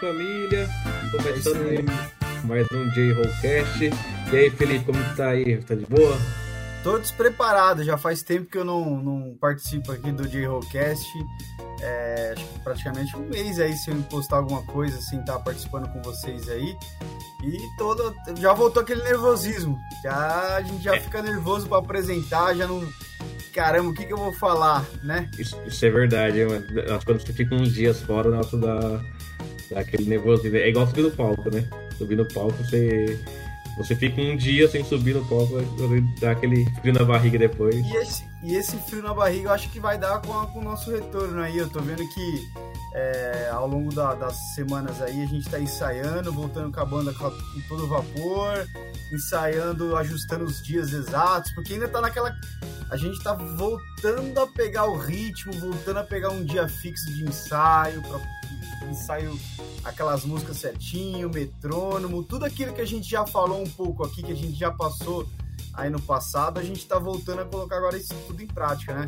família. Começando é mais um J-Rollcast. E aí, Felipe, como que tá aí? Tá de boa? Tô despreparado, já faz tempo que eu não, não participo aqui do J-Rollcast. É, acho que praticamente um mês aí sem postar alguma coisa, assim, tá participando com vocês aí. E todo, já voltou aquele nervosismo. Já, a gente já é. fica nervoso para apresentar, já não caramba, o que, que eu vou falar, né? Isso, isso é verdade, mano. Quando você fica uns dias fora, nossa, dá, dá aquele nervosismo. É igual subir no palco, né? Subir no palco, você, você fica um dia sem subir no palco, dá aquele frio na barriga depois. E esse, e esse frio na barriga eu acho que vai dar com, a, com o nosso retorno aí. Eu tô vendo que é, ao longo da, das semanas aí a gente está ensaiando, voltando com a banda com todo vapor, ensaiando, ajustando os dias exatos, porque ainda tá naquela. A gente tá voltando a pegar o ritmo, voltando a pegar um dia fixo de ensaio, pra, ensaio aquelas músicas certinho, metrônomo, tudo aquilo que a gente já falou um pouco aqui, que a gente já passou aí no passado, a gente tá voltando a colocar agora isso tudo em prática, né?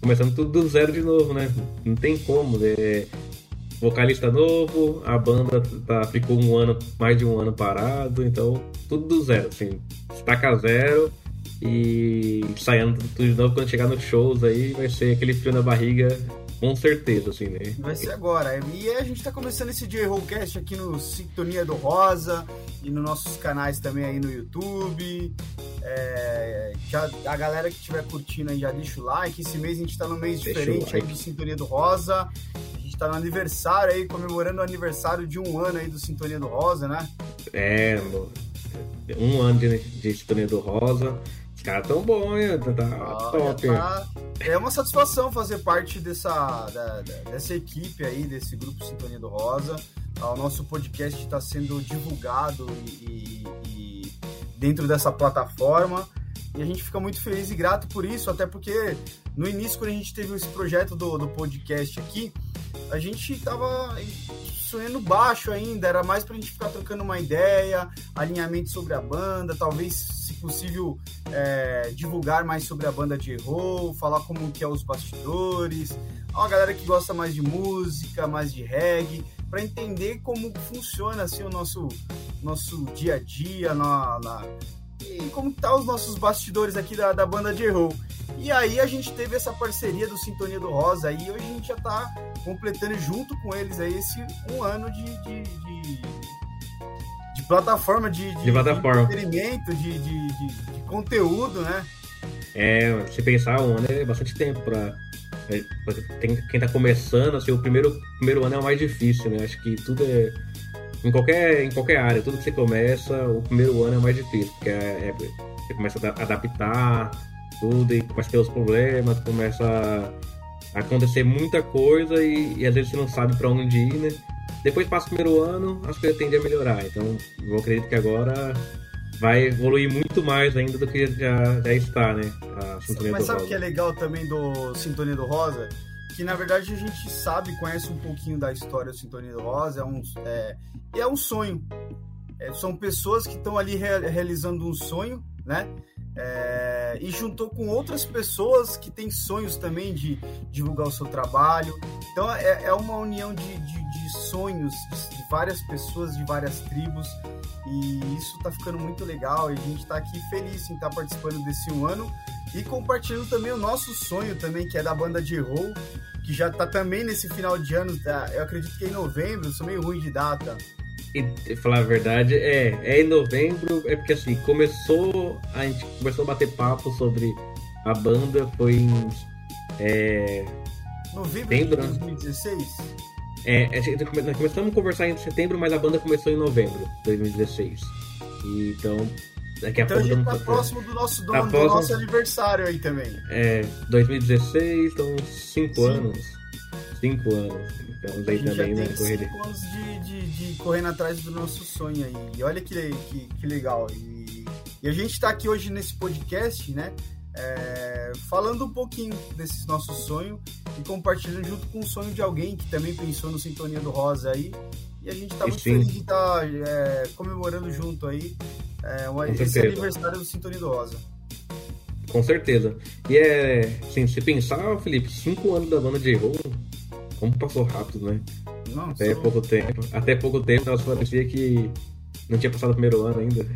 começando tudo do zero de novo, né? Não tem como. Né? Vocalista novo, a banda tá, ficou um ano, mais de um ano parado, então tudo do zero, assim, estaca zero e saindo tudo de novo quando chegar nos shows aí vai ser aquele frio na barriga com certeza, assim, né? Vai ser agora. E a gente tá começando esse J-Rollcast aqui no Sintonia do Rosa e nos nossos canais também aí no YouTube. É, já, a galera que estiver curtindo aí já deixa o like. Esse mês a gente tá num mês deixa diferente aí do Sintonia do Rosa. A gente tá no aniversário aí, comemorando o aniversário de um ano aí do Sintonia do Rosa, né? É, um ano de, de Sintonia do Rosa. Caras tão bons, hein? Tá, ah, top. Tá, é uma satisfação fazer parte dessa, da, dessa equipe aí, desse grupo Sintonia do Rosa. O nosso podcast está sendo divulgado e, e, e, dentro dessa plataforma. E a gente fica muito feliz e grato por isso, até porque no início, quando a gente teve esse projeto do, do podcast aqui, a gente estava sonhando baixo ainda, era mais pra gente ficar trocando uma ideia, alinhamento sobre a banda, talvez, se possível, é, divulgar mais sobre a banda de roll, falar como que é os bastidores, uma galera que gosta mais de música, mais de reggae, para entender como funciona assim o nosso nosso dia a dia na, na e como tá os nossos bastidores aqui da, da banda de roll. E aí a gente teve essa parceria do Sintonia do Rosa e hoje a gente já tá completando junto com eles aí esse um ano de, de, de, de plataforma, de, de, de plataforma. de entretenimento, de, de, de, conteúdo, né? É, se pensar, um ano é bastante tempo para é, quem tá começando, assim, o primeiro, primeiro ano é o mais difícil, né? Acho que tudo é. Em qualquer, em qualquer área, tudo que você começa, o primeiro ano é mais difícil, porque é, é, você começa a adaptar tudo e começa a ter os problemas, começa a acontecer muita coisa e, e às vezes você não sabe para onde ir, né? Depois passa o primeiro ano, as coisas tendem a melhorar. Então, eu acredito que agora vai evoluir muito mais ainda do que já, já está, né? A Sintonia Mas do sabe o que é legal também do Sintonia do Rosa? Que na verdade a gente sabe, conhece um pouquinho da história do Sintonia Rosa, é um, é, é um sonho. É, são pessoas que estão ali realizando um sonho, né? É, e juntou com outras pessoas que têm sonhos também de divulgar o seu trabalho. Então é, é uma união de, de, de sonhos de, várias pessoas, de várias tribos, e isso está ficando muito legal. E a gente está aqui feliz em estar tá participando desse um ano e compartilhando também o nosso sonho também, que é da banda de roll, que já está também nesse final de ano. Tá? Eu acredito que é em novembro, sou meio ruim de data e falar a verdade, é, é em novembro, é porque assim, começou, a gente começou a bater papo sobre a banda, foi em. É, novembro de 2016? É, a gente, nós começamos a conversar em setembro, mas a banda começou em novembro de 2016. E, então, daqui a então pouco. A gente tá próximo do nosso, do, tá do próximo, nosso aniversário aí também. É, 2016, então 5 anos. 5 anos. Estamos aí também na corrida. Cinco anos de, de, de, correndo atrás do nosso sonho aí. E olha que, que, que legal. E, e a gente está aqui hoje nesse podcast, né? É, falando um pouquinho desse nosso sonho e compartilhando junto com o sonho de alguém que também pensou no Sintonia do Rosa aí. E a gente está muito feliz de estar tá, é, comemorando junto aí é, esse certeza. aniversário do Sintonia do Rosa. Com certeza. E é, assim, se pensar, Felipe, cinco anos da banda de roll como passou rápido, né? Não, até pouco tempo. Até pouco tempo, nós parecia que não tinha passado o primeiro ano ainda.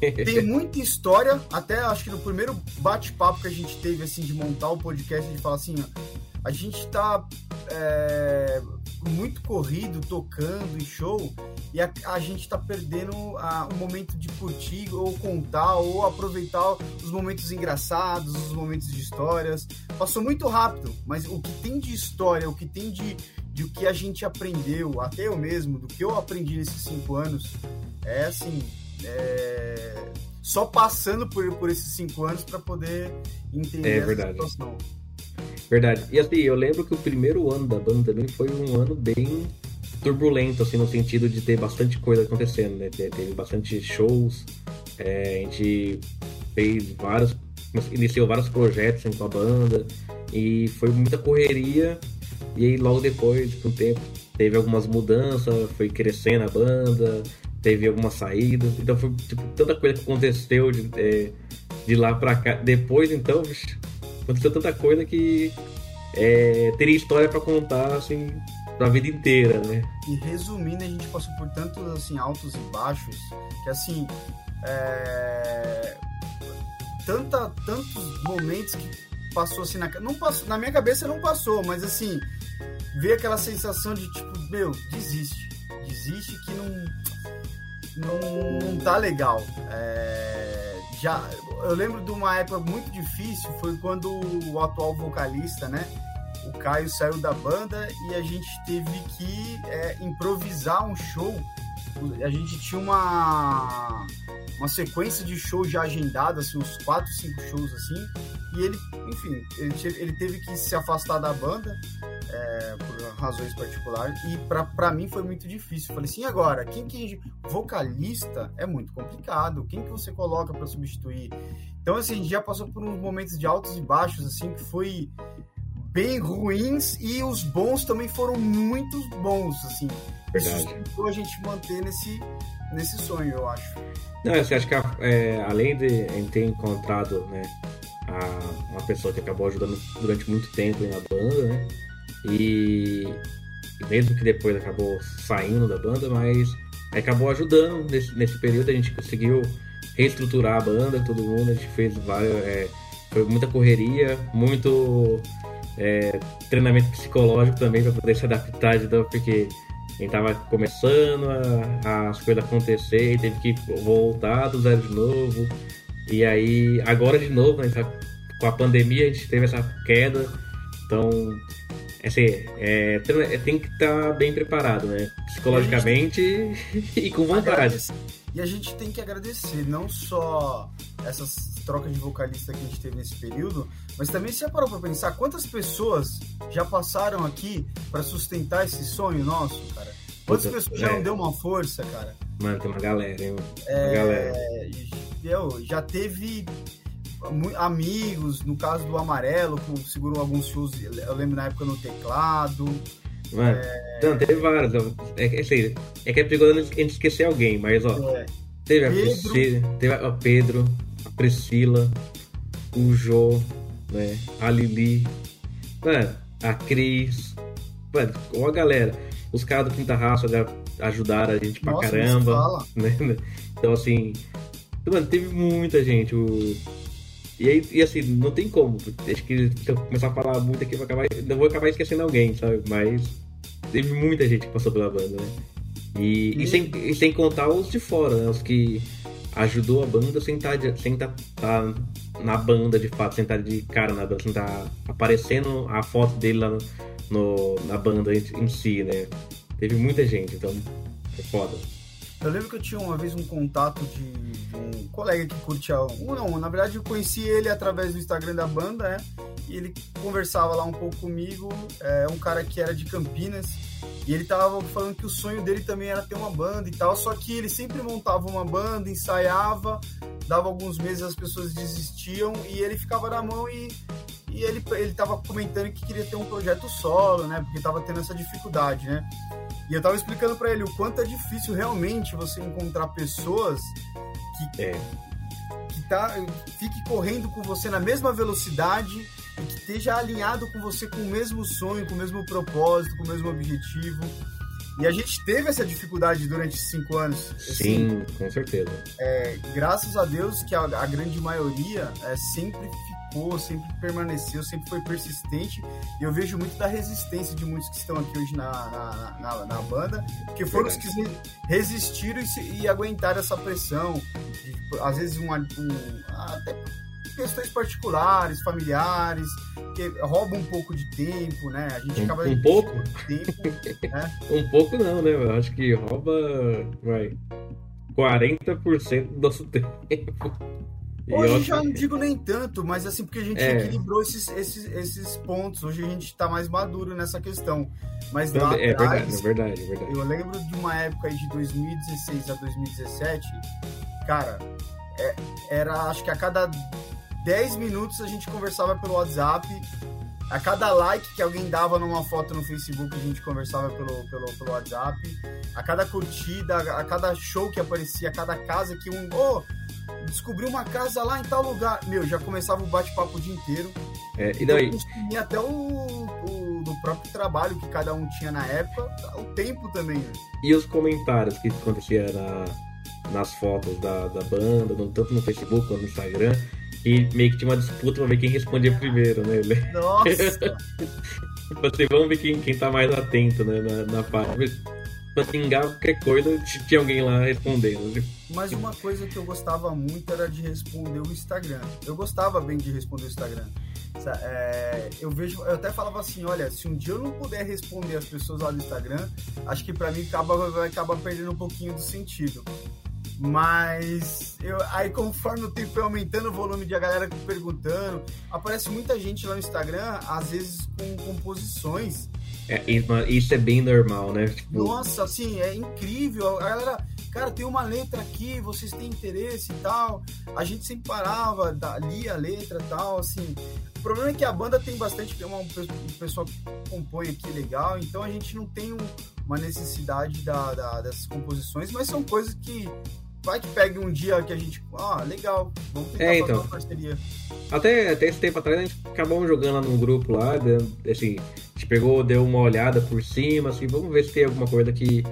Tem muita história, até acho que no primeiro bate-papo que a gente teve, assim, de montar o podcast, a gente fala assim, ó, a gente tá é, muito corrido, tocando em show, e a, a gente tá perdendo o momento de curtir, ou contar, ou aproveitar os momentos engraçados, os momentos de histórias. Passou muito rápido, mas o que tem de história, o que tem de, de o que a gente aprendeu, até eu mesmo, do que eu aprendi nesses cinco anos, é assim, é, só passando por, por esses cinco anos para poder entender é, verdade. situação. Verdade. E assim, eu lembro que o primeiro ano da banda também foi um ano bem turbulento, assim, no sentido de ter bastante coisa acontecendo, né? Teve bastante shows, é, a gente fez vários, iniciou vários projetos com a banda, e foi muita correria, e aí logo depois, com o tempo, teve algumas mudanças, foi crescendo a banda, teve algumas saídas, então foi tipo, tanta coisa que aconteceu de, é, de lá pra cá. Depois, então, aconteceu tanta coisa que é, teria história para contar, assim, pra vida inteira, né? E resumindo, a gente passou por tantos, assim, altos e baixos, que, assim, é... Tanta, tantos momentos que passou, assim, na, não passou, na minha cabeça não passou, mas, assim, ver aquela sensação de, tipo, meu, desiste, desiste que não não, não tá legal. É, já, eu lembro de uma época muito difícil, foi quando o atual vocalista, né? O Caio saiu da banda e a gente teve que é, improvisar um show. A gente tinha uma, uma sequência de shows já agendada, assim, uns 4, 5 shows assim. E ele, enfim, ele, ele teve que se afastar da banda é, por razões particulares. E para mim foi muito difícil. Falei assim, agora, quem que. Vocalista é muito complicado. Quem que você coloca para substituir? Então, assim, a gente já passou por uns momentos de altos e baixos, assim, que foi bem ruins e os bons também foram muito bons, assim. Verdade. A gente manter nesse, nesse sonho, eu acho. Não, eu acho que é, além de ter encontrado, né, a, uma pessoa que acabou ajudando durante muito tempo na banda, né, e mesmo que depois acabou saindo da banda, mas acabou ajudando nesse, nesse período. A gente conseguiu reestruturar a banda, todo mundo, a gente fez várias. É, foi muita correria, muito é, treinamento psicológico também para poder se adaptar, então, porque a gente tava começando a, as coisas acontecer e teve que voltar do zero de novo. E aí, agora de novo, né, com a pandemia, a gente teve essa queda. Então, assim, é, é, tem que estar tá bem preparado, né? Psicologicamente e, e com vontade. E a gente tem que agradecer não só essas trocas de vocalista que a gente teve nesse período, mas também se já parou para pensar quantas pessoas já passaram aqui para sustentar esse sonho nosso, cara? Quantas Puta, pessoas já é. não deu uma força, cara? Mano, tem uma galera, hein? Uma é, galera. Eu, já teve amigos, no caso do Amarelo, segurou alguns shows, eu lembro na época no teclado. Mano, é... não, teve vários. É, assim, é que é perigoso a gente esquecer alguém, mas ó. É. Teve, a Priscila, teve a Pedro, a Priscila, o Jô, né? A Lili, mano, a Cris, mano, uma galera. Os caras do Quinta Raça ajudaram a gente pra Nossa, caramba. Né? Então assim. Mano, teve muita gente. O, e aí, e assim, não tem como. Acho que se eu começar a falar muito aqui, eu vou acabar, eu vou acabar esquecendo alguém, sabe? Mas teve muita gente que passou pela banda, né? E, e... e sem, e sem contar os de fora, né? Os que ajudou a banda sem estar sem tá, na banda de fato, sem estar de cara na banda, sem estar aparecendo a foto dele lá no, no, na banda em, em si, né? Teve muita gente, então é foda. Eu lembro que eu tinha uma vez um contato de, de um colega que curtia. Um, não, na verdade eu conheci ele através do Instagram da banda, né? E ele conversava lá um pouco comigo. É um cara que era de Campinas. E ele tava falando que o sonho dele também era ter uma banda e tal. Só que ele sempre montava uma banda, ensaiava, dava alguns meses as pessoas desistiam e ele ficava na mão e, e ele, ele tava comentando que queria ter um projeto solo, né? Porque tava tendo essa dificuldade, né? E eu tava explicando para ele o quanto é difícil realmente você encontrar pessoas que, é. que tá, fique correndo com você na mesma velocidade e que esteja alinhado com você com o mesmo sonho, com o mesmo propósito, com o mesmo objetivo. E a gente teve essa dificuldade durante cinco anos. Sim, assim, com certeza. É, graças a Deus que a, a grande maioria é, sempre sempre permaneceu, sempre foi persistente. E eu vejo muito da resistência de muitos que estão aqui hoje na, na, na, na banda, que foram os que resistiram e, se, e aguentaram essa pressão. Às vezes, um, um, até questões particulares, familiares, que roubam um pouco de tempo, né? A gente um, acaba. Um pouco? Tempo, né? um pouco não, né? Eu acho que rouba. Vai. 40% do nosso tempo. Hoje já não digo nem tanto, mas assim, porque a gente é. equilibrou esses, esses, esses pontos. Hoje a gente está mais maduro nessa questão. Mas lá é, atrás, verdade, é verdade, é verdade. Eu lembro de uma época aí de 2016 a 2017, cara, é, era acho que a cada 10 minutos a gente conversava pelo WhatsApp. A cada like que alguém dava numa foto no Facebook, a gente conversava pelo, pelo, pelo WhatsApp. A cada curtida, a cada show que aparecia, a cada casa que um. Oh, descobri uma casa lá em tal lugar. Meu, já começava o bate-papo o dia inteiro. É, e daí? E até o, o do próprio trabalho que cada um tinha na época, o tempo também. Né? E os comentários que acontecia na, nas fotos da, da banda, no, tanto no Facebook quanto no Instagram e meio que tinha uma disputa pra ver quem respondia primeiro, né? Nossa! Você vamos ver quem, quem tá mais atento, né? Na, na parte. Pra pingar qualquer coisa, tinha alguém lá respondendo. Mas uma coisa que eu gostava muito era de responder o Instagram. Eu gostava bem de responder o Instagram. É, eu vejo, eu até falava assim, olha, se um dia eu não puder responder as pessoas lá do Instagram, acho que para mim acaba, vai acabar perdendo um pouquinho do sentido. Mas eu, aí conforme o tempo foi aumentando o volume de a galera perguntando, aparece muita gente lá no Instagram, às vezes com composições. É, isso é bem normal, né? Tipo... Nossa, assim, é incrível. A galera, cara, tem uma letra aqui, vocês têm interesse e tal. A gente sempre parava, lia a letra e tal, assim. O problema é que a banda tem bastante, uma, um pessoal que compõe aqui legal, então a gente não tem um, uma necessidade da, da, dessas composições, mas são coisas que vai que pegue um dia que a gente. Ah, legal, vamos tentar é, então, fazer uma parceria. Até, até esse tempo atrás a gente acabou jogando lá num grupo lá, assim, a gente pegou, deu uma olhada por cima, assim, vamos ver se tem alguma coisa que,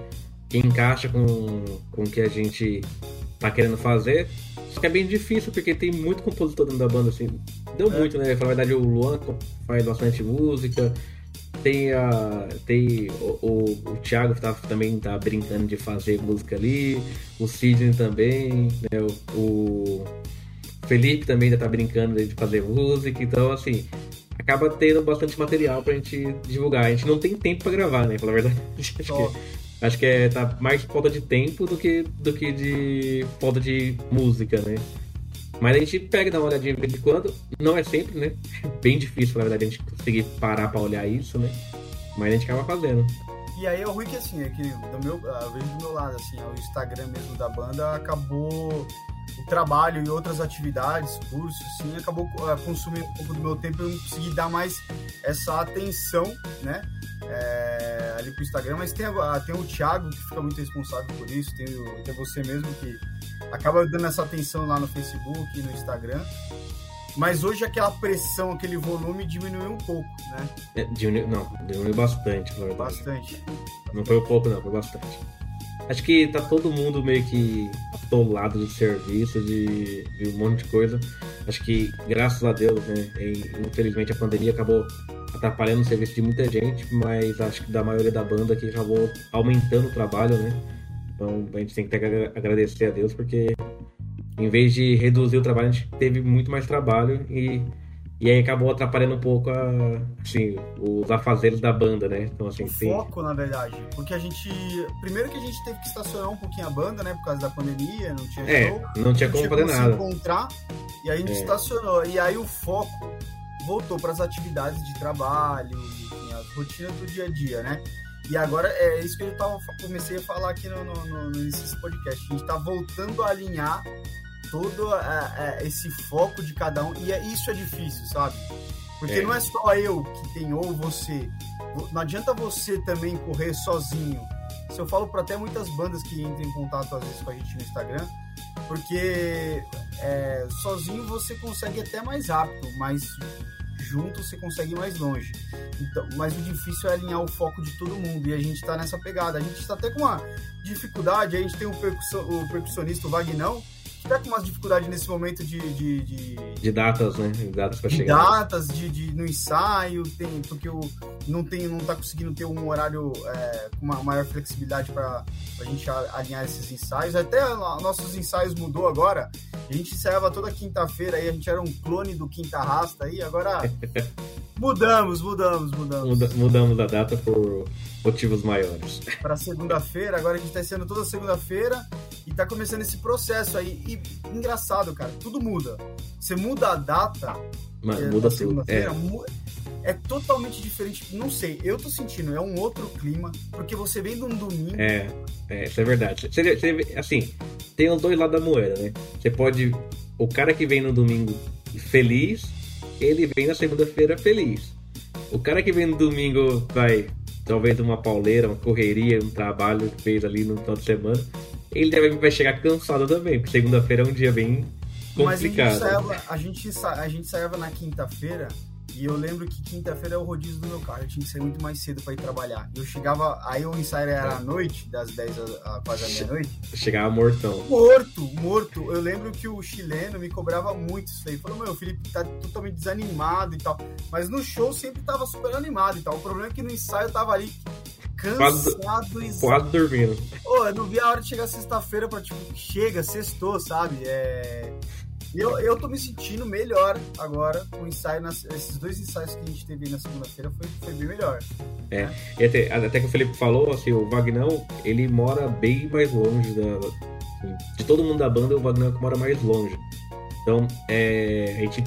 que encaixa com, com o que a gente tá querendo fazer. Só que é bem difícil, porque tem muito compositor dentro da banda, assim. Deu é. muito, né? Na verdade, o Luan faz bastante música. Tem a. Tem o, o, o Thiago tá, também tá brincando de fazer música ali. O Sidney também, né? O, o Felipe também já tá brincando de fazer música. Então, assim, acaba tendo bastante material pra gente divulgar. A gente não tem tempo pra gravar, né? Pela verdade. Acho que, acho que é, tá mais falta de tempo do que, do que de falta de música, né? Mas a gente pega dá uma olhadinha de vez em quando. Não é sempre, né? Bem difícil, na verdade, a gente conseguir parar pra olhar isso, né? Mas a gente acaba fazendo. E aí é ruim que assim, é que do meu, eu vejo do meu lado, assim, o Instagram mesmo da banda acabou trabalho e outras atividades, cursos, assim, acabou uh, consumindo um pouco do meu tempo e eu não consegui dar mais essa atenção, né? É, ali pro Instagram, mas tem, tem o Thiago que fica muito responsável por isso, tem, o, tem você mesmo que acaba dando essa atenção lá no Facebook e no Instagram. Mas hoje aquela pressão, aquele volume diminuiu um pouco, né? É, diminuiu, não, diminuiu bastante, na verdade. Bastante. Não foi um pouco, não, foi bastante. Acho que tá todo mundo meio que atolado de serviço, de, de um monte de coisa. Acho que, graças a Deus, né? infelizmente a pandemia acabou atrapalhando o serviço de muita gente, mas acho que da maioria da banda que acabou aumentando o trabalho, né? Então a gente tem que agradecer a Deus porque em vez de reduzir o trabalho, a gente teve muito mais trabalho e, e aí acabou atrapalhando um pouco a, assim, os afazeres da banda, né? Então, assim, o tem... foco, na verdade. Porque a gente. Primeiro que a gente teve que estacionar um pouquinho a banda, né? Por causa da pandemia, não tinha é, show. Não tinha como fazer nada. Se encontrar, e aí a gente é. estacionou. E aí o foco voltou para as atividades de trabalho, enfim, as rotinas do dia a dia, né? E agora é isso que eu tava, comecei a falar aqui no, no, no, nesse podcast. A gente está voltando a alinhar todo esse foco de cada um. E é, isso é difícil, sabe? Porque é. não é só eu que tenho ou você. Não adianta você também correr sozinho. Isso eu falo para até muitas bandas que entram em contato às vezes com a gente no Instagram, porque é, sozinho você consegue até mais rápido, mas junto você consegue ir mais longe. Então, mas o difícil é alinhar o foco de todo mundo e a gente tá nessa pegada. A gente está até com uma dificuldade, a gente tem o, percussão, o percussionista o Vagnão, que tá com umas dificuldades nesse momento de. De, de, de datas, né? De datas para chegar. datas, de, de, no ensaio, tem, porque o, não, tem, não tá conseguindo ter um horário é, com uma maior flexibilidade para a gente alinhar esses ensaios. Até nossos ensaios mudou agora. A gente ensaiava toda quinta-feira aí, a gente era um clone do Quinta Rasta aí, agora mudamos, mudamos, mudamos. Muda, mudamos a data por motivos maiores. Para segunda-feira, agora a gente tá sendo toda segunda-feira e tá começando esse processo aí. E engraçado, cara, tudo muda. Você muda a data, Mas, é, muda segunda-feira, é. É. totalmente diferente. Não sei, eu tô sentindo, é um outro clima, porque você vem de um domingo. É, é isso é verdade. Você, você, assim, tem os dois lados da moeda, né? Você pode. O cara que vem no domingo feliz, ele vem na segunda-feira feliz. O cara que vem no domingo vai talvez uma pauleira, uma correria, um trabalho que fez ali no final de semana, ele vai chegar cansado também, porque segunda-feira é um dia bem complicado. Mas a gente saiava, a gente, a gente na quinta-feira e eu lembro que quinta-feira é o rodízio do meu carro. Eu tinha que sair muito mais cedo para ir trabalhar. Eu chegava, aí o ensaio era à noite, das 10 a, quase a meia-noite. Chegava mortão. Morto, morto. Eu lembro que o chileno me cobrava muito isso aí. Falou, meu, o Felipe tá totalmente desanimado e tal. Mas no show sempre tava super animado e tal. O problema é que no ensaio eu tava ali cansado quase, e. Quase dormindo. Pô, eu não vi a hora de chegar sexta-feira pra, tipo, chega, sextou, sabe? É. Eu, eu tô me sentindo melhor agora com o ensaio, nas, esses dois ensaios que a gente teve na segunda-feira foi, foi bem melhor. É, né? e até, até que o Felipe falou, assim, o Vagnão, ele mora bem mais longe da, assim, de todo mundo da banda, o Vagnão é que mora mais longe. Então, é, a gente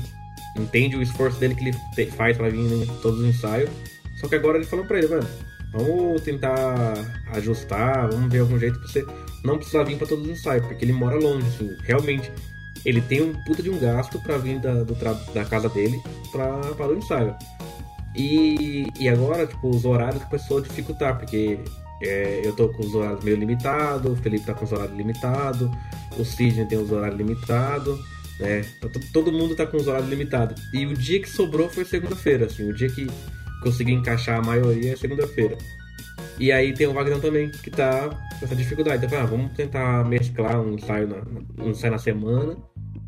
entende o esforço dele que ele faz pra vir em todos os ensaios, só que agora ele falou pra ele, mano, vamos tentar ajustar, vamos ver algum jeito pra você não precisar vir pra todos os ensaios, porque ele mora longe, assim, realmente ele tem um puta de um gasto para vir da, do da casa dele pra, o ensaio. E, e agora, tipo, os horários começou a dificultar, porque é, eu tô com os horários meio limitados, o Felipe tá com os horários limitados, o Sidney tem os horários limitados, né? Tá todo mundo tá com os horários limitados. E o dia que sobrou foi segunda-feira, assim, o dia que consegui encaixar a maioria é segunda-feira. E aí tem o Wagner também, que tá com essa dificuldade. Então, ah, vamos tentar mesclar um ensaio na, um ensaio na semana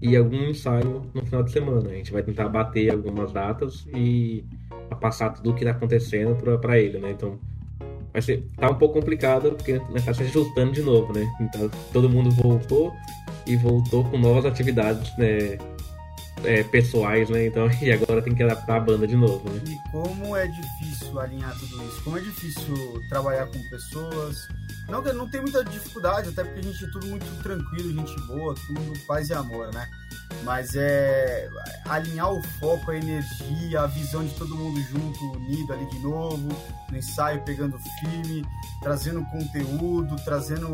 e algum ensaio no final de semana. A gente vai tentar bater algumas datas e passar tudo o que está acontecendo para ele, né? Então vai ser tá um pouco complicado porque está se ajustando de novo, né? Então todo mundo voltou e voltou com novas atividades, né? É, pessoais, né? Então, e agora tem que adaptar a banda de novo, né? E como é difícil alinhar tudo isso? Como é difícil trabalhar com pessoas? Não, não tem muita dificuldade, até porque a gente é tudo muito tranquilo, gente boa, tudo paz e amor, né? Mas é alinhar o foco, a energia, a visão de todo mundo junto, unido ali de novo, no ensaio, pegando filme, trazendo conteúdo, trazendo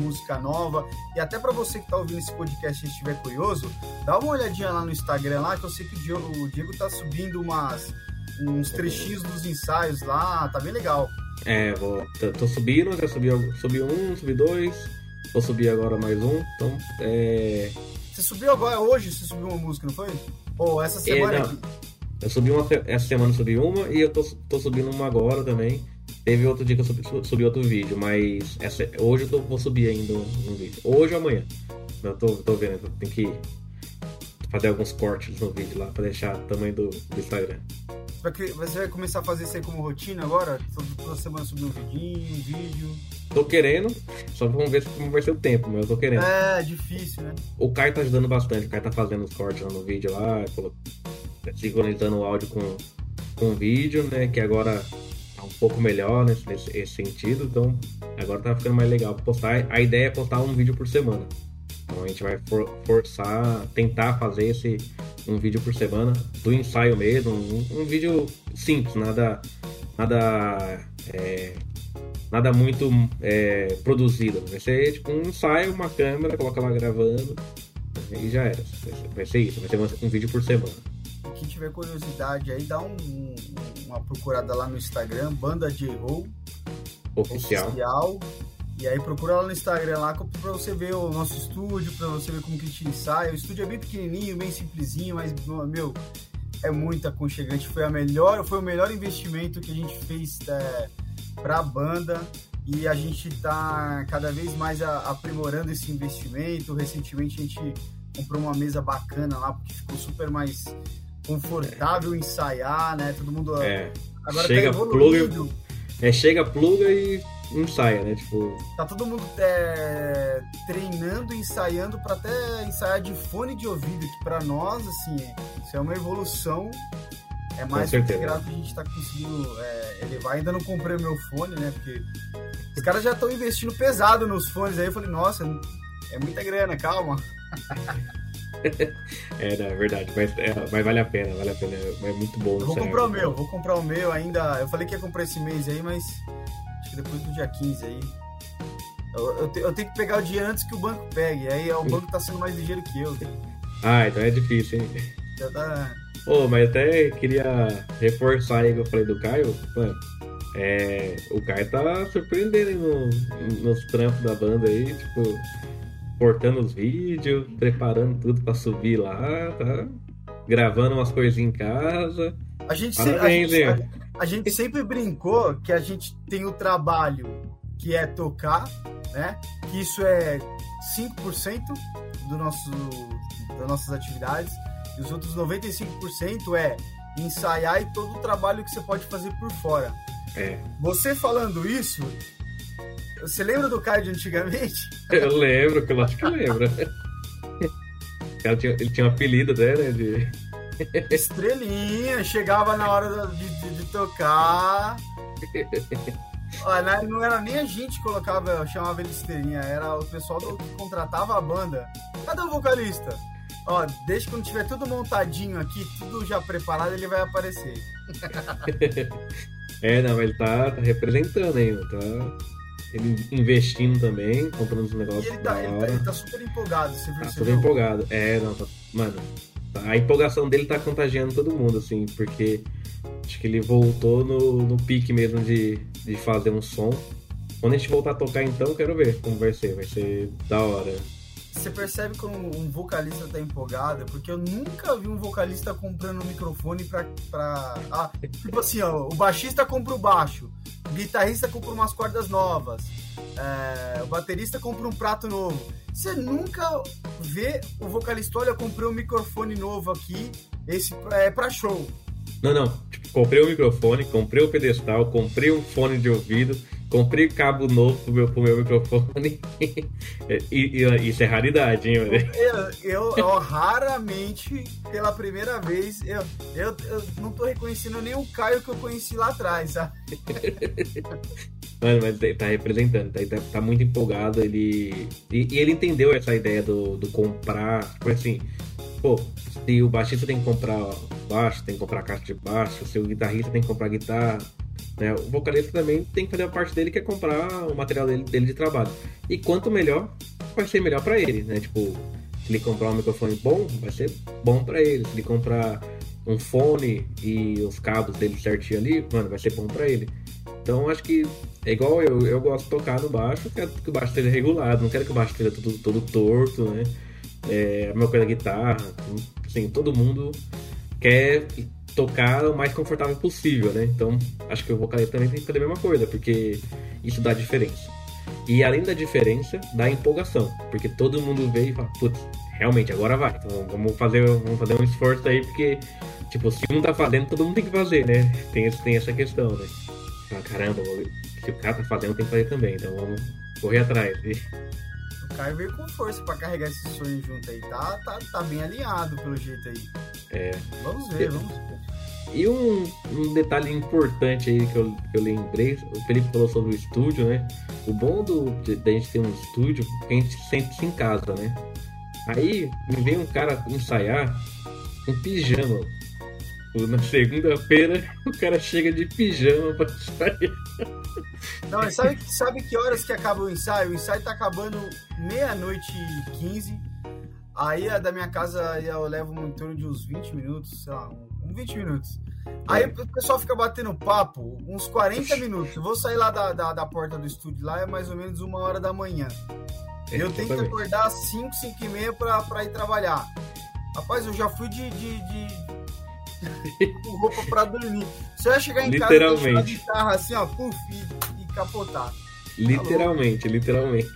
música nova. E até para você que está ouvindo esse podcast e estiver curioso, dá uma olhadinha lá no Instagram lá, que eu sei que o Diego, o Diego tá subindo umas, uns trechinhos dos ensaios lá, tá bem legal. É, vou, tô, subindo, já subi, subi um, subi dois, vou subir agora mais um, então é. Você subiu agora hoje? Você subiu uma música, não foi? Ou essa é, semana? É, eu subi uma, essa semana subi uma e eu tô, tô subindo uma agora também. Teve outro dia que eu subi, subi outro vídeo, mas essa, hoje eu tô, vou subir ainda um, um vídeo. Hoje ou amanhã. Eu tô, tô vendo, tem que fazer alguns cortes no vídeo lá pra deixar o tamanho do, do Instagram. Você vai começar a fazer isso aí como rotina agora? Toda semana subir um vidinho, um vídeo? Tô querendo, só vamos ver como vai ser o tempo, mas eu tô querendo. É, difícil, né? O Caio tá ajudando bastante, o Caio tá fazendo os cortes lá no vídeo lá, sincronizando o áudio com, com o vídeo, né? Que agora tá um pouco melhor nesse, nesse sentido, então agora tá ficando mais legal pra postar. A ideia é postar um vídeo por semana. Então a gente vai for, forçar, tentar fazer esse um vídeo por semana do ensaio mesmo, um, um vídeo simples, nada nada é, nada muito é, produzido. Vai ser tipo um ensaio, uma câmera, coloca lá gravando e já era. Vai ser isso, vai ser um vídeo por semana. Quem tiver curiosidade aí, dá um, uma procurada lá no Instagram, Banda Roll Oficial. Oficial. E aí procura lá no Instagram lá pra você ver o nosso estúdio, pra você ver como que a gente ensaia. O estúdio é bem pequenininho, bem simplesinho, mas, meu, é muito aconchegante. Foi a melhor, foi o melhor investimento que a gente fez é, para a banda e a gente está cada vez mais aprimorando esse investimento. Recentemente a gente comprou uma mesa bacana lá porque ficou super mais confortável ensaiar, né? Todo mundo é. agora tá chega, tá evoluindo. Pluga, é, chega, pluga e ensaia, né? Tipo... Tá todo mundo é, treinando, ensaiando para até ensaiar de fone de ouvido, que para nós, assim, isso é uma evolução. É mais integrado que a gente tá conseguindo é, elevar. Ainda não comprei o meu fone, né? Porque os caras já estão investindo pesado nos fones aí. Eu falei, nossa, é muita grana, calma. é, não, é verdade, mas, é, mas, vale a pena, vale a pena, é muito bom. Eu vou comprar o meu, vou comprar o meu ainda. Eu falei que ia comprar esse mês aí, mas acho que depois do dia 15 aí. Eu, eu, te, eu tenho que pegar o dia antes que o banco pegue, aí o banco tá sendo mais ligeiro que eu. Ah, então é difícil, hein? Já tá. Pô, mas até queria reforçar aí que eu falei do Caio, mano. É, o Caio tá surpreendendo no, nos trampos da banda aí, tipo, cortando os vídeos, preparando tudo para subir lá, tá? Gravando umas coisinhas em casa. A gente, Parabéns, sempre, a, gente, a, a gente sempre brincou que a gente tem o trabalho que é tocar, né? Que isso é 5% do nosso, das nossas atividades. E os outros 95% é ensaiar e todo o trabalho que você pode fazer por fora. É. Você falando isso, você lembra do Caio de antigamente? Eu lembro, eu acho que eu lembro. Ele tinha, ele tinha um apelido até, né? De... Estrelinha, chegava na hora de, de, de tocar. Olha, não era nem a gente que colocava, chamava ele estrelinha, era o pessoal do, que contratava a banda. Cadê o vocalista? Ó, deixa quando tiver tudo montadinho aqui, tudo já preparado, ele vai aparecer. é, não, ele tá, tá representando ainda, tá ele investindo também, comprando os negócios. E ele tá, ele tá, ele tá, super empolgado, você Tá super empolgado. É, não, tá, mano, a empolgação dele tá contagiando todo mundo, assim, porque acho que ele voltou no, no pique mesmo de, de fazer um som. Quando a gente voltar a tocar, então, quero ver como vai ser. Vai ser da hora você percebe como um vocalista tá empolgado, porque eu nunca vi um vocalista comprando um microfone pra. pra ah, tipo assim, ó, o baixista compra o baixo, o guitarrista compra umas cordas novas, é, o baterista compra um prato novo. Você nunca vê o vocalista, olha, comprei um microfone novo aqui, esse é pra show. Não, não. Tipo, comprei o microfone, comprei o pedestal, comprei um fone de ouvido Comprei cabo novo pro meu, pro meu microfone. e, e, isso é raridade, hein, mano? Eu, eu, eu, raramente, pela primeira vez, eu, eu, eu não tô reconhecendo nem o Caio que eu conheci lá atrás, sabe? Mano, mas tá representando, tá, tá, tá muito empolgado. Ele, e, e, ele entendeu essa ideia do, do comprar. Tipo assim, pô, se o baixista tem que comprar baixo, tem que comprar caixa de baixo, se o guitarrista tem que comprar guitarra né? O vocalista também tem que fazer a parte dele, que é comprar o material dele, dele de trabalho. E quanto melhor, vai ser melhor para ele, né? Tipo, se ele comprar um microfone bom, vai ser bom para ele. Se ele comprar um fone e os cabos dele certinho ali, mano, vai ser bom para ele. Então acho que é igual eu, eu gosto de tocar no baixo, quero que o baixo esteja regulado, não quero que o baixo esteja todo, todo torto, né? É, a mesma coisa da guitarra, assim, todo mundo quer tocar o mais confortável possível, né? Então, acho que o vocalista também tem que fazer a mesma coisa, porque isso dá diferença. E além da diferença, dá empolgação, porque todo mundo vê e fala, putz, realmente, agora vai. Então, vamos fazer, vamos fazer um esforço aí, porque, tipo, se um tá fazendo, todo mundo tem que fazer, né? Tem, tem essa questão, né? Ah, caramba, se o cara tá fazendo, tem que fazer também, então vamos correr atrás. Caio veio com força pra carregar esse sonho junto aí. Tá, tá, tá bem alinhado pelo jeito aí. É. Vamos ver, vamos ver. E um, um, detalhe importante aí que eu, que eu lembrei, o Felipe falou sobre o estúdio, né? O bom do, da gente ter um estúdio é que a gente sente em casa, né? Aí me vem um cara ensaiar um pijama. Na segunda-feira o cara chega de pijama pra ensaiar. Não, mas sabe, sabe que horas que acaba o ensaio? O ensaio tá acabando meia-noite e 15. Aí a da minha casa eu levo em torno de uns 20 minutos, sei lá, uns 20 minutos. Aí o pessoal fica batendo papo uns 40 minutos. Eu vou sair lá da, da, da, porta do estúdio lá, é mais ou menos uma hora da manhã. É, eu tenho que acordar às 5, 5 e meia pra, pra ir trabalhar. Rapaz, eu já fui de, de, de com roupa pra dormir. Você vai chegar em casa Literalmente. a guitarra assim, ó, puf, e, e capotar. Literalmente, literalmente.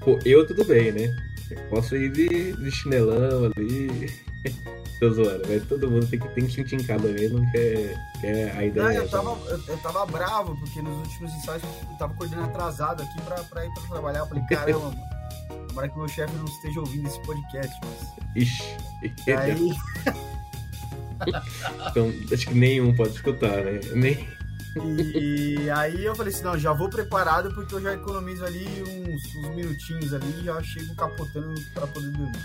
Pô, eu tudo bem, né? Eu posso ir de, de chinelão ali. Tô zoando, mas todo mundo tem que, tem que sentir em casa mesmo, que é, que é a ideia. Não, eu, tá? tava, eu, eu tava bravo, porque nos últimos ensaios eu tava acordando atrasado aqui pra, pra ir pra trabalhar. Eu falei, caramba, mano, tomara que meu chefe não esteja ouvindo esse podcast, mas. Ixi. Aí, Então, acho que nenhum pode escutar, né? Nem... e aí eu falei assim, não, já vou preparado porque eu já economizo ali uns, uns minutinhos ali e já chego capotando pra poder dormir.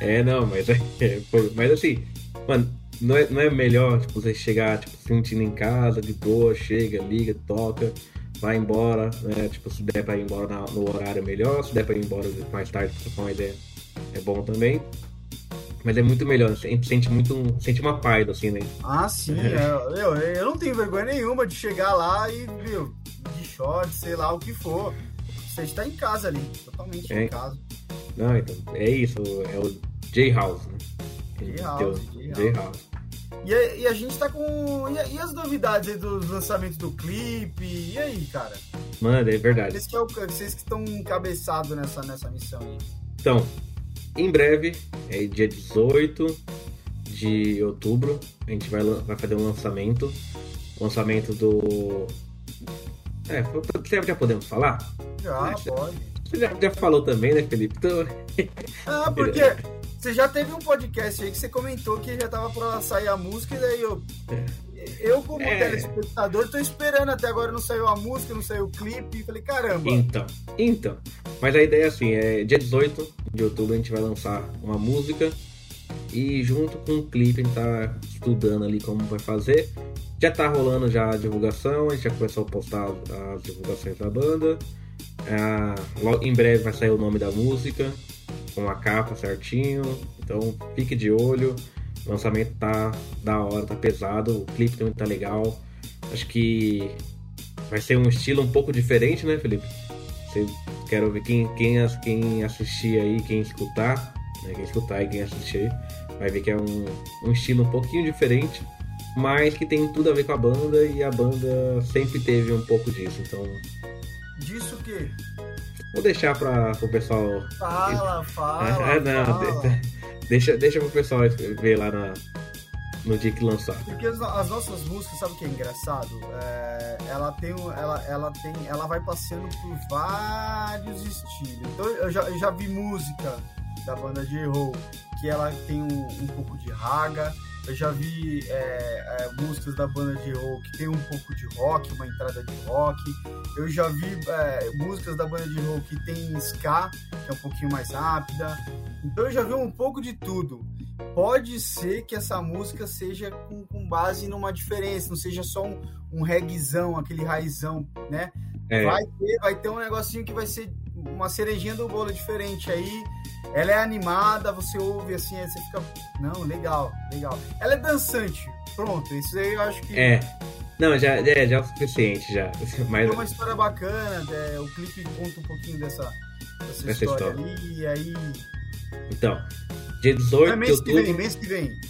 É, não, mas, é, pô, mas assim, mano, não é, não é melhor tipo, você chegar tipo, sentindo em casa, de boa, chega, liga, toca, vai embora, né? Tipo, se der pra ir embora no horário melhor, se der pra ir embora mais tarde pra trocar uma ideia, é bom também. Mas é muito melhor, a gente sente muito sente uma paz, assim, né? Ah, sim, é, eu, eu não tenho vergonha nenhuma de chegar lá e, viu, de short, sei lá o que for. Você está em casa ali, totalmente É. em casa. Não, então, é isso, é o J-House, né? J-House. J-House. E, a- e a gente tá com. E, e as novidades aí dos lançamentos do clipe? E aí, cara? Mano, é verdade. Vocês que, é o- vocês que estão encabeçados nessa, nessa missão aí. Então, em breve, é dia 18 de outubro, a gente vai, vai fazer um lançamento. Lançamento do. É, já, já podemos falar? Já, pode. Você já, já falou também, né, Felipe? Então, Ah, porque você já teve um podcast aí que você comentou que já tava pra sair a música, e daí eu. Eu, como É. telespectador, tô esperando até agora não saiu a música, não saiu o clipe. Falei, caramba. então, então. Mas a ideia é assim, é dia 18 de outubro a gente vai lançar uma música e junto com o clipe a gente tá estudando ali como vai fazer. Já tá rolando já a divulgação, a gente já começou a postar as, as divulgações da banda. Ah, logo, em breve vai sair o nome da música, com a capa certinho. Então fique de olho. O lançamento tá da hora, tá pesado, o clipe também tá legal. Acho que vai ser um estilo um pouco diferente, né, Felipe? Você, quero ver quem, quem, quem assistir aí, quem escutar, né, quem escutar e quem assistir aí, vai ver que é um, um estilo um pouquinho diferente, mas que tem tudo a ver com a banda e a banda sempre teve um pouco disso. Então, Disso o quê? vou deixar para o pessoal. Fala, fala. ah, não, fala. De- deixa, deixa pro pessoal ver lá na, no dia que lançar. Porque as, as nossas músicas, sabe o que é engraçado? É, ela tem ela, ela tem ela vai passando por vários estilos. Então eu já, eu já vi música da banda de roll que ela tem um, um pouco de raga. Eu já vi é, é, músicas da banda de roll que tem um pouco de rock, uma entrada de rock. Eu já vi é, músicas da banda de roll que tem ska, que é um pouquinho mais rápida. Então eu já vi um pouco de tudo pode ser que essa música seja com, com base numa diferença, não seja só um, um reguezão, aquele raizão, né? É, Vai, ter, vai ter um negocinho que vai ser uma cerejinha do bolo diferente aí. Ela é animada, você ouve assim, aí você fica. Não, legal, legal. Ela é dançante. Pronto, isso aí eu acho que é. Não, já, é, já é o suficiente já. Mas tem uma história bacana. é, o clipe conta um pouquinho dessa, dessa Essa história, história. aí. E aí. então, dia Não 18 é de mês que vem, outubro. mês que vem.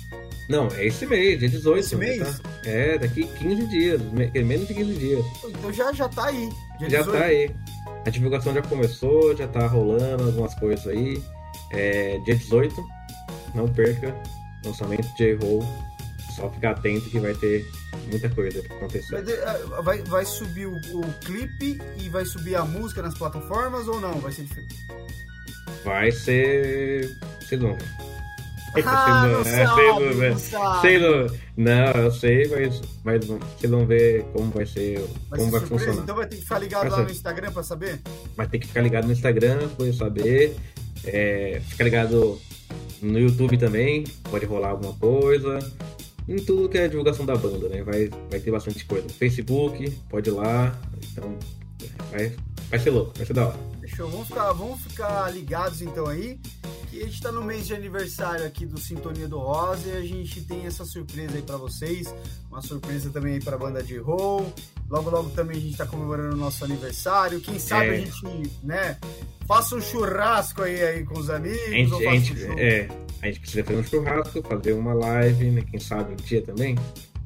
Não, é esse mês, dia 18. Esse né, mês? tá? É, daqui 15 dias, me- menos de 15 dias. Então já, já tá aí. Já 18. tá aí. A divulgação já começou, já tá rolando algumas coisas aí. É, dia 18, não perca, lançamento de J-Roll. Só ficar atento que vai ter muita coisa acontecer. Vai, ter- vai, vai subir o, o clipe e vai subir a música nas plataformas ou não? Vai ser diferente? Vai ser. Vocês vão ver. Ah, não ver. não. Vocês não, não, eu sei, mas, mas vocês vão ver como vai ser, Vai como ser vai surpresa, funcionar. então vai ter que ficar ligado lá no Instagram pra saber? Vai ter que ficar ligado no Instagram pra poder saber. É, fica ligado no YouTube também, pode rolar alguma coisa. Em tudo que é divulgação da banda, né? Vai, vai ter bastante coisa. Facebook, pode ir lá. Então, vai, vai ser louco, vai ser da hora. Fechou, vamos ficar, vamos ficar ligados então aí. Que a gente tá no mês de aniversário aqui do Sintonia do Rosa e a gente tem essa surpresa aí pra vocês. Uma surpresa também aí pra banda de roll. Logo, logo também a gente tá comemorando o nosso aniversário. Quem sabe É. a gente, né, faça um churrasco aí, aí com os amigos. A gente, ou a faça gente- um é, a gente precisa fazer um churrasco, fazer uma live, né? Quem sabe um dia também.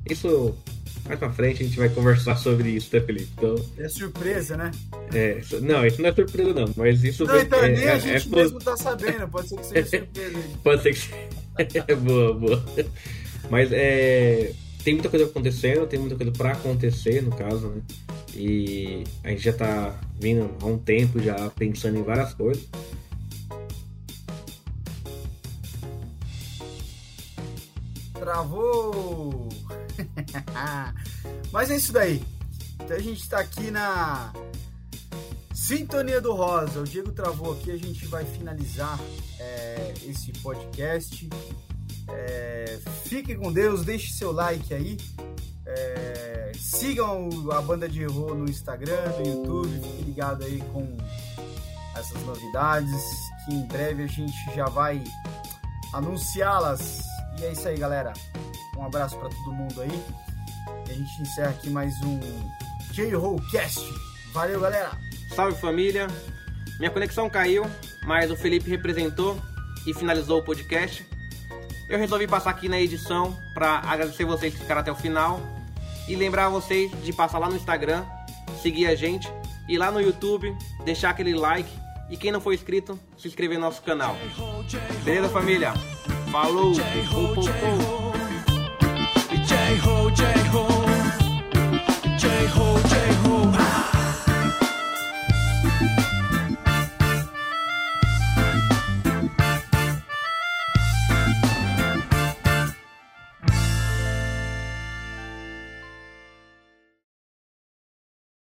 Isso mais pra frente a gente vai conversar sobre isso, né, Felipe? Então, é surpresa, né? É, não, isso não é surpresa, não, mas isso. Não, então, é, nem é, a gente é, mesmo tá sabendo, pode ser que seja surpresa. pode ser que. boa, boa. Mas é. Tem muita coisa acontecendo, tem muita coisa pra acontecer, no caso, né? E a gente já tá vindo há um tempo já pensando em várias coisas. Travou! Mas é isso daí. Então a gente está aqui na Sintonia do Rosa. O Diego travou aqui, a gente vai finalizar é, esse podcast. É, fique com Deus, deixe seu like aí. É, sigam a banda de Erro no Instagram, no YouTube, fique ligado aí com essas novidades, que em breve a gente já vai anunciá-las. E é isso aí, galera. Um abraço para todo mundo aí. E a gente encerra aqui mais um J-Roll Cast. Valeu, galera. Salve família. Minha conexão caiu, mas o Felipe representou e finalizou o podcast. Eu resolvi passar aqui na edição para agradecer vocês que ficaram até o final e lembrar vocês de passar lá no Instagram, seguir a gente e lá no YouTube deixar aquele like e quem não for inscrito, se inscrever no nosso canal. Beleza, família? Falou! J-Ho, J-Ho, J-Ho, J-Ho.